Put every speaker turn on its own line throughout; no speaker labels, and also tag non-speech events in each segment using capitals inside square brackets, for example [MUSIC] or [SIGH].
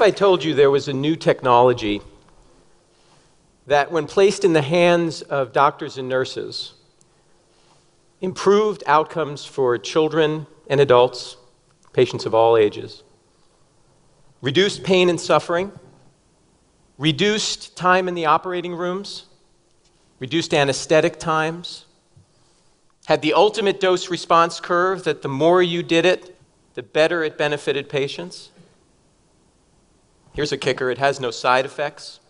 if I told you there was a new technology that, when placed in the hands of doctors and nurses, improved outcomes for children and adults, patients of all ages, reduced pain and suffering, reduced time in the operating rooms, reduced anesthetic times, had the ultimate dose response curve that the more you did it, the better it benefited patients. Here's a kicker it has no side effects,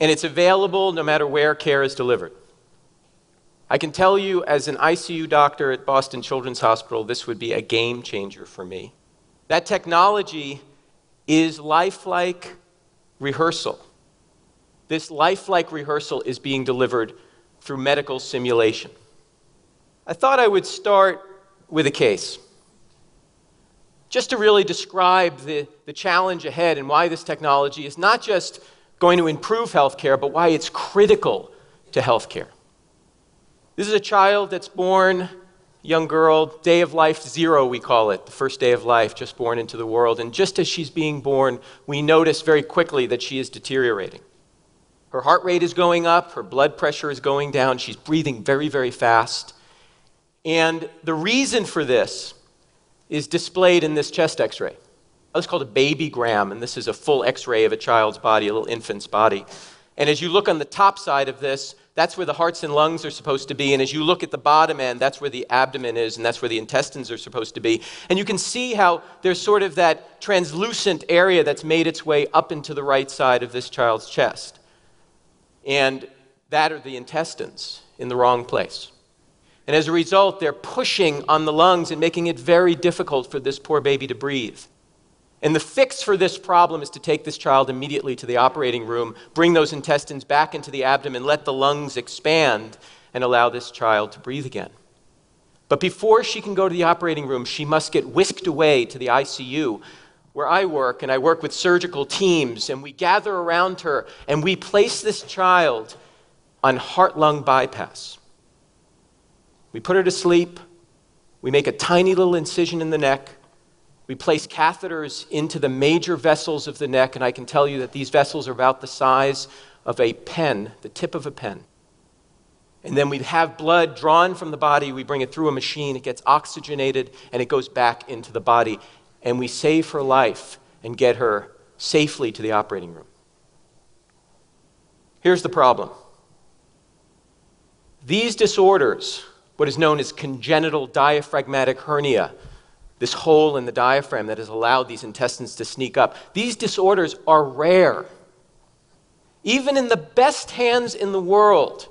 and it's available no matter where care is delivered. I can tell you, as an ICU doctor at Boston Children's Hospital, this would be a game changer for me. That technology is lifelike rehearsal. This lifelike rehearsal is being delivered through medical simulation. I thought I would start with a case. Just to really describe the, the challenge ahead and why this technology is not just going to improve healthcare, but why it's critical to healthcare. This is a child that's born, young girl, day of life zero, we call it, the first day of life, just born into the world. And just as she's being born, we notice very quickly that she is deteriorating. Her heart rate is going up, her blood pressure is going down, she's breathing very, very fast. And the reason for this is displayed in this chest x ray. It's called a babygram, and this is a full x ray of a child's body, a little infant's body. And as you look on the top side of this, that's where the hearts and lungs are supposed to be. And as you look at the bottom end, that's where the abdomen is, and that's where the intestines are supposed to be. And you can see how there's sort of that translucent area that's made its way up into the right side of this child's chest. And that are the intestines in the wrong place. And as a result, they're pushing on the lungs and making it very difficult for this poor baby to breathe. And the fix for this problem is to take this child immediately to the operating room, bring those intestines back into the abdomen, let the lungs expand, and allow this child to breathe again. But before she can go to the operating room, she must get whisked away to the ICU where I work, and I work with surgical teams, and we gather around her and we place this child on heart lung bypass. We put her to sleep, we make a tiny little incision in the neck we place catheters into the major vessels of the neck, and I can tell you that these vessels are about the size of a pen, the tip of a pen. And then we have blood drawn from the body, we bring it through a machine, it gets oxygenated, and it goes back into the body. And we save her life and get her safely to the operating room. Here's the problem these disorders, what is known as congenital diaphragmatic hernia, this hole in the diaphragm that has allowed these intestines to sneak up. These disorders are rare. Even in the best hands in the world,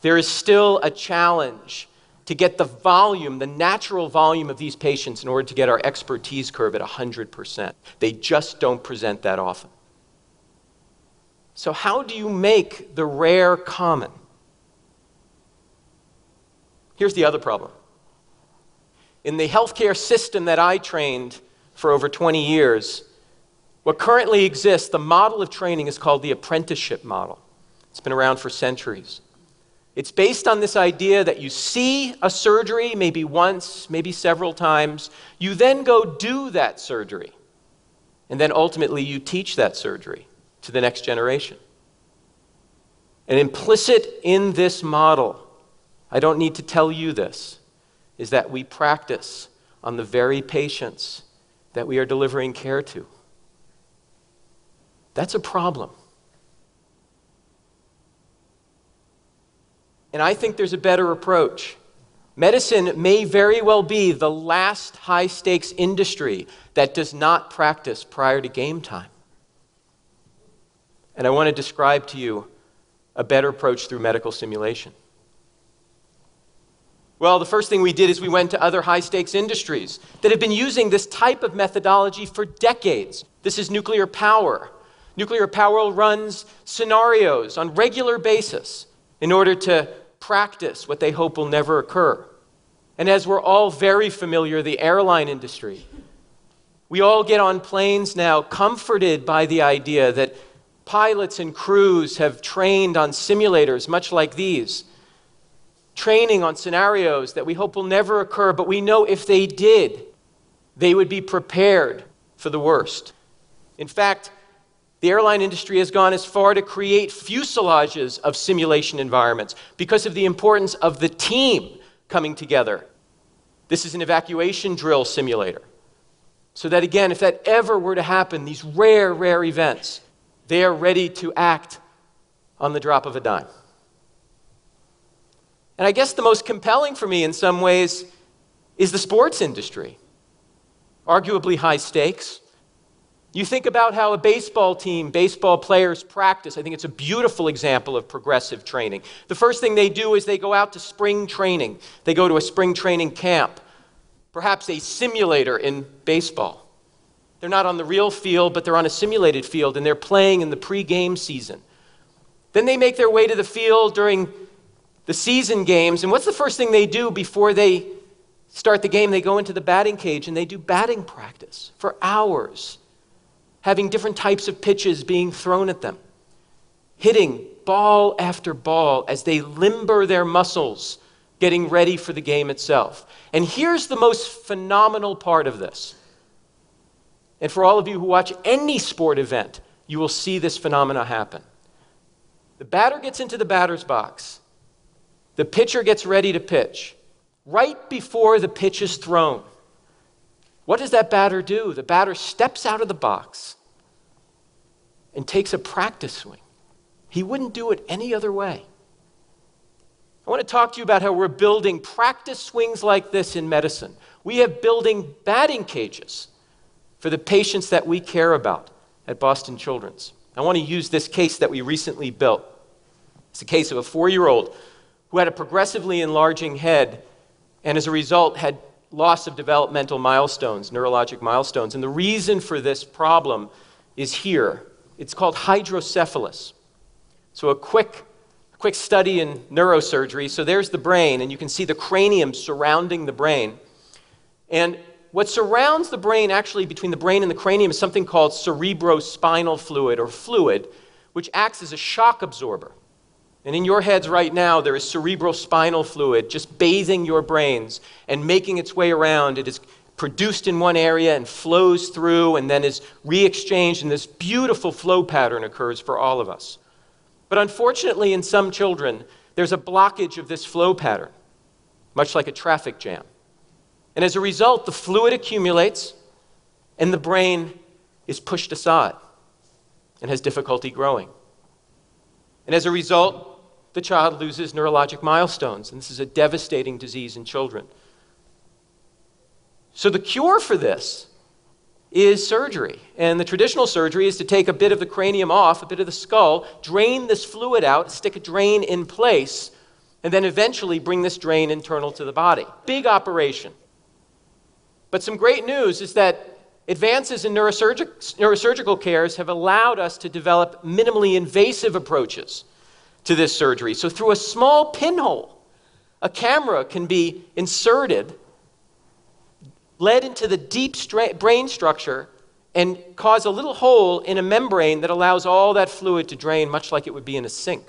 there is still a challenge to get the volume, the natural volume of these patients in order to get our expertise curve at 100%. They just don't present that often. So, how do you make the rare common? Here's the other problem in the healthcare system that I trained for over 20 years, what currently exists, the model of training is called the apprenticeship model. It's been around for centuries. It's based on this idea that you see a surgery maybe once, maybe several times. You then go do that surgery. And then ultimately you teach that surgery to the next generation. And implicit in this model, I don't need to tell you this, is that we practice on the very patients that we are delivering care to. That's a problem. And I think there's a better approach. Medicine may very well be the last high stakes industry that does not practice prior to game time. And I want to describe to you a better approach through medical simulation. Well, the first thing we did is we went to other high stakes industries that have been using this type of methodology for decades. This is nuclear power. Nuclear power runs scenarios on regular basis in order to practice what they hope will never occur. And as we're all very familiar, the airline industry, we all get on planes now comforted by the idea that pilots and crews have trained on simulators much like these training on scenarios that we hope will never occur, but we know if they did, they would be prepared for the worst. In fact, the airline industry has gone as far to create fuselages of simulation environments because of the importance of the team coming together. This is an evacuation drill simulator. So that again, if that ever were to happen, these rare, rare events, they are ready to act on the drop of a dime. And I guess the most compelling for me in some ways is the sports industry. Arguably high stakes. You think about how a baseball team, baseball players practice. I think it's a beautiful example of progressive training. The first thing they do is they go out to spring training. They go to a spring training camp, perhaps a simulator in baseball. They're not on the real field, but they're on a simulated field and they're playing in the pregame season. Then they make their way to the field during the season games. And what's the first thing they do before they start the game? They go into the batting cage and they do batting practice for hours, having different types of pitches being thrown at them, hitting ball after ball as they limber their muscles, getting ready for the game itself. And here's the most phenomenal part of this. And for all of you who watch any sport event, you will see this phenomena happen. The batter gets into the batter's box. The pitcher gets ready to pitch. Right before the pitch is thrown, what does that batter do? The batter steps out of the box and takes a practice swing. He wouldn't do it any other way. I want to talk to you about how we're building practice swings like this in medicine. We have building batting cages for the patients that we care about at Boston Children's. I want to use this case that we recently built. It's a case of a four year old who had a progressively enlarging head and as a result had loss of developmental milestones, neurologic milestones. And the reason for this problem is here. It's called hydrocephalus. So, a quick, quick study in neurosurgery. So, there's the brain, and you can see the cranium surrounding the brain. And what surrounds the brain, actually, between the brain and the cranium, is something called cerebrospinal fluid or fluid, which acts as a shock absorber. And in your heads right now, there is cerebrospinal fluid just bathing your brains and making its way around. It is produced in one area and flows through and then is re exchanged, and this beautiful flow pattern occurs for all of us. But unfortunately, in some children, there's a blockage of this flow pattern, much like a traffic jam. And as a result, the fluid accumulates and the brain is pushed aside and has difficulty growing. And as a result, the child loses neurologic milestones. And this is a devastating disease in children. So, the cure for this is surgery. And the traditional surgery is to take a bit of the cranium off, a bit of the skull, drain this fluid out, stick a drain in place, and then eventually bring this drain internal to the body. Big operation. But some great news is that advances in neurosurgic, neurosurgical cares have allowed us to develop minimally invasive approaches to this surgery. So, through a small pinhole, a camera can be inserted, led into the deep stra- brain structure, and cause a little hole in a membrane that allows all that fluid to drain, much like it would be in a sink.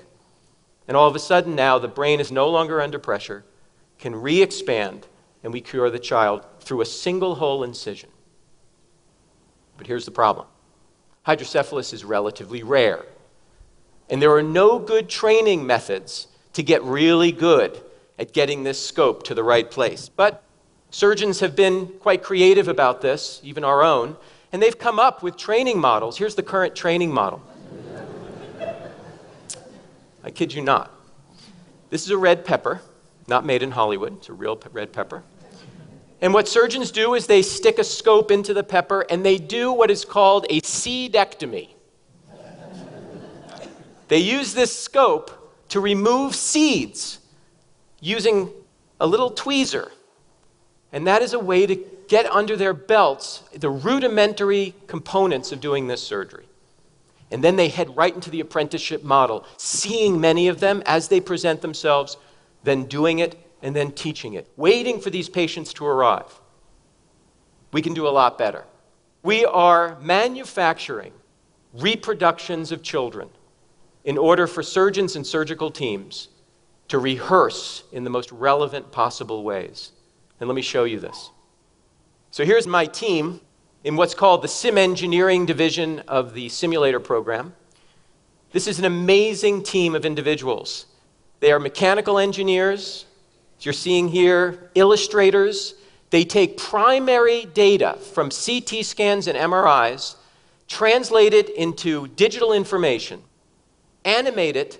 And all of a sudden, now the brain is no longer under pressure, can re expand, and we cure the child through a single hole incision. But here's the problem hydrocephalus is relatively rare. And there are no good training methods to get really good at getting this scope to the right place. But surgeons have been quite creative about this, even our own, and they've come up with training models. Here's the current training model. I kid you not. This is a red pepper, not made in Hollywood. It's a real red pepper. And what surgeons do is they stick a scope into the pepper and they do what is called a seedectomy. They use this scope to remove seeds using a little tweezer. And that is a way to get under their belts the rudimentary components of doing this surgery. And then they head right into the apprenticeship model, seeing many of them as they present themselves, then doing it, and then teaching it, waiting for these patients to arrive. We can do a lot better. We are manufacturing reproductions of children in order for surgeons and surgical teams to rehearse in the most relevant possible ways. And let me show you this. So here's my team. in what's called the Sim Engineering Division of the simulator program. This is an amazing team of individuals. They are mechanical engineers, you're seeing here, illustrators. They take primary data from CT scans and MRIs, translate it into digital information, animate it,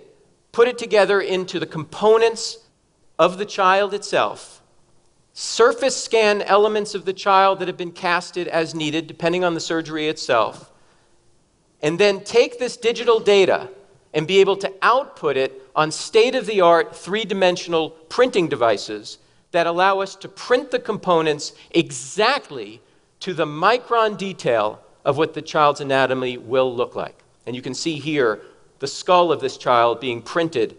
put it together into the components of the child itself, surface scan elements of the child that have been casted as needed, depending on the surgery itself, and then take this digital data and be able to output it on state of the art three dimensional printing devices that allow us to print the components exactly to the micron detail of what the child's anatomy will look like. And you can see here the skull of this child being printed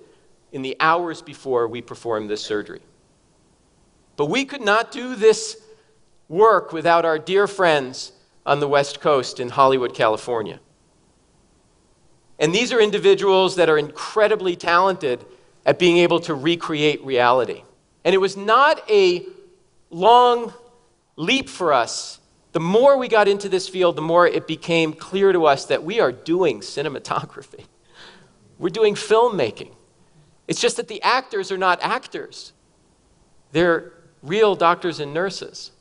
in the hours before we perform this surgery. But we could not do this work without our dear friends on the West Coast in Hollywood, California. And these are individuals that are incredibly talented at being able to recreate reality. And it was not a long leap for us. The more we got into this field, the more it became clear to us that we are doing cinematography. [LAUGHS] We're doing filmmaking. It's just that the actors are not actors, they're real doctors and nurses.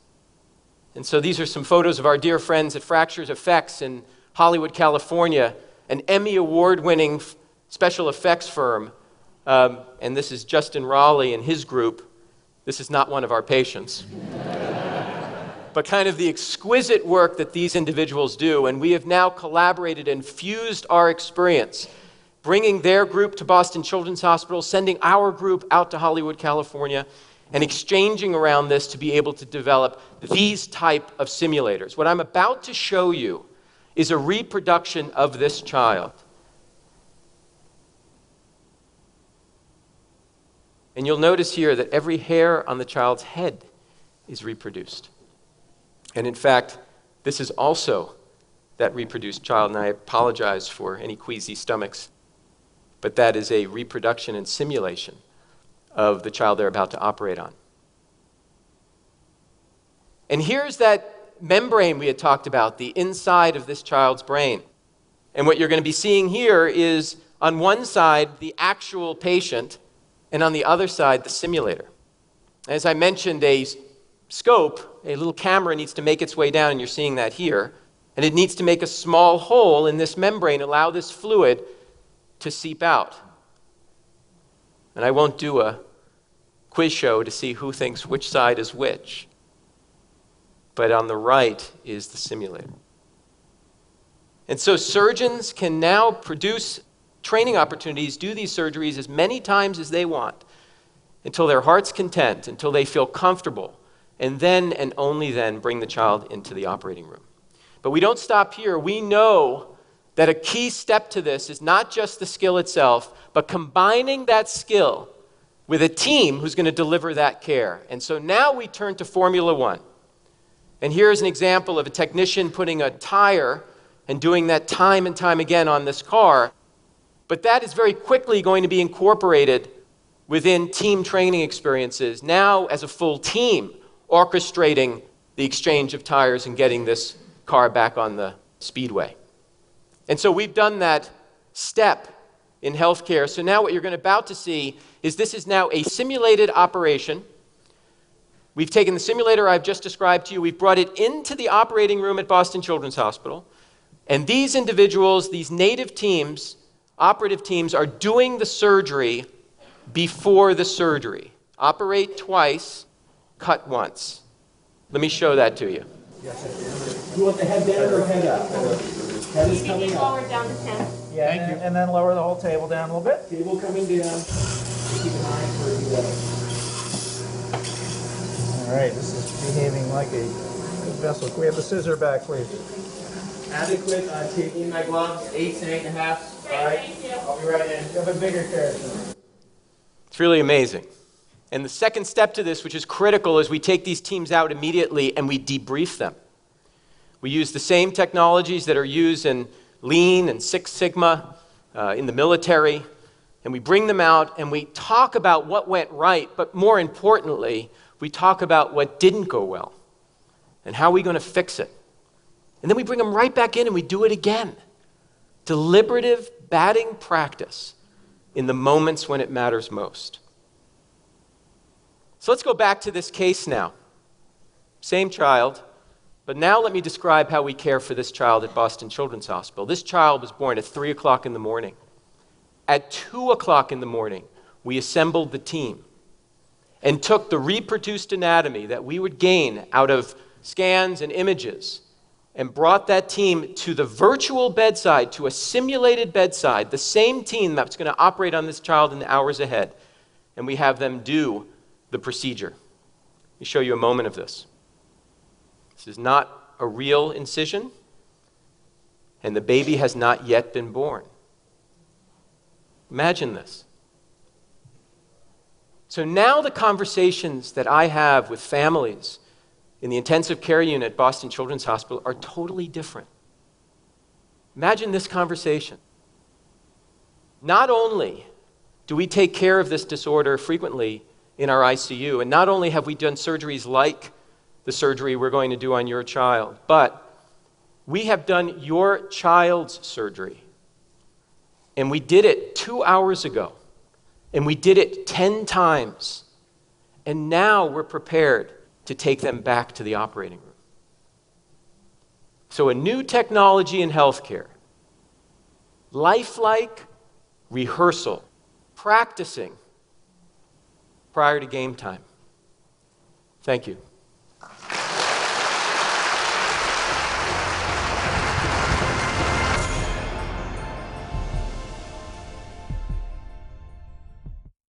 And so these are some photos of our dear friends at Fractured FX in Hollywood, California, an Emmy Award winning special effects firm. Um, and this is Justin Raleigh and his group. This is not one of our patients. [LAUGHS] but kind of the exquisite work that these individuals do. And we have now collaborated and fused our experience, bringing their group to Boston Children's Hospital, sending our group out to Hollywood, California, and exchanging around this to be able to develop these type of simulators. What I'm about to show you is a reproduction of this child. And you'll notice here that every hair on the child's head is reproduced. And in fact, this is also that reproduced child, and I apologize for any queasy stomachs, but that is a reproduction and simulation of the child they're about to operate on. And here's that membrane we had talked about, the inside of this child's brain. And what you're going to be seeing here is on one side, the actual patient, and on the other side, the simulator. As I mentioned, a scope, a little camera needs to make its way down, and you're seeing that here. And it needs to make a small hole in this membrane, allow this fluid to seep out. And I won't do a quiz show to see who thinks which side is which. But on the right is the simulator. And so surgeons can now produce training opportunities, do these surgeries as many times as they want until their heart's content, until they feel comfortable, and then and only then bring the child into the operating room. But we don't stop here. We know that a key step to this is not just the skill itself, but combining that skill with a team who's going to deliver that care. And so now we turn to Formula One. And here's an example of a technician putting a tire and doing that time and time again on this car. But that is very quickly going to be incorporated within team training experiences, now as a full team, orchestrating the exchange of tires and getting this car back on the speedway. And so we've done that step in healthcare. So now what you're going to about to see is this is now a simulated operation. We've taken the simulator I've just described to you, we've brought it into the operating room at Boston Children's Hospital. And these individuals, these native teams, operative teams, are doing the surgery before the surgery. Operate twice, cut once. Let me show that to you.
Yes, you want the head down or head up? Head is coming up.
Forward down to 10.
Yeah,
Thank you. And then lower the whole table down a little bit.
Table coming down. Keep an eye for the,
All right, this is behaving like a good vessel. Can we have the scissor back, please?
adequate, uh, taking my gloves, eights and eight and a half. All right,
Thank you.
I'll be right in.
You have a bigger character.
It's really amazing. And the second step to this, which is critical, is we take these teams out immediately and we debrief them. We use the same technologies that are used in Lean and Six Sigma uh, in the military, and we bring them out and we talk about what went right, but more importantly, we talk about what didn't go well and how are we going to fix it. And then we bring them right back in and we do it again. Deliberative batting practice in the moments when it matters most. So let's go back to this case now. Same child, but now let me describe how we care for this child at Boston Children's Hospital. This child was born at 3 o'clock in the morning. At 2 o'clock in the morning, we assembled the team and took the reproduced anatomy that we would gain out of scans and images and brought that team to the virtual bedside, to a simulated bedside, the same team that's going to operate on this child in the hours ahead. And we have them do the procedure. Let me show you a moment of this. This is not a real incision, and the baby has not yet been born. Imagine this. So now the conversations that I have with families in the intensive care unit at Boston Children's Hospital are totally different. Imagine this conversation. Not only do we take care of this disorder frequently in our ICU, and not only have we done surgeries like the surgery we're going to do on your child, but we have done your child's surgery. And we did it two hours ago, and we did it 10 times. And now we're prepared to take them back to the operating room. So, a new technology in healthcare, lifelike rehearsal, practicing prior to game time. Thank you.